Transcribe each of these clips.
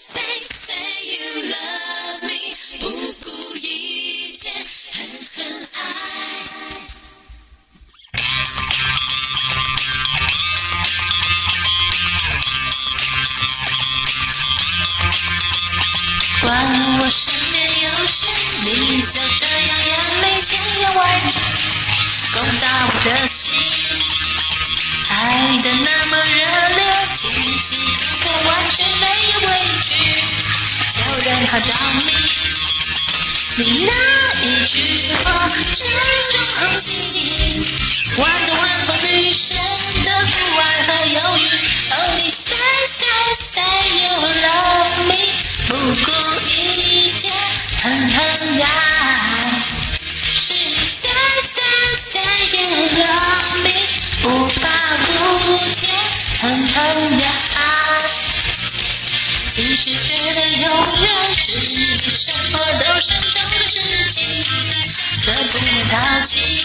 Say, say you love me，不顾一切，狠狠爱。关我身边有谁？你就这样眼泪千言万语攻打我的心，爱的那。好着迷，你那一句话，千种风情，万种万种女神。是什么都擅长的事情，可不会淘气。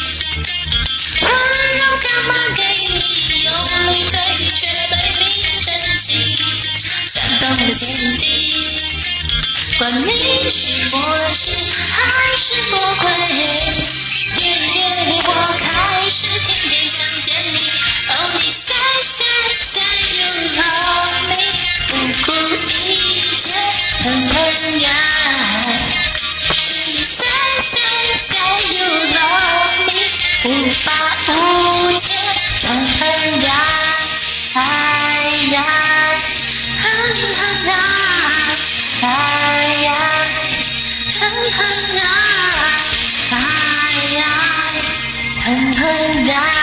温柔干嘛给你，用力推却被你珍惜，感动的坚定。管你是天使还是魔鬼，越离越远，我开始天天想。her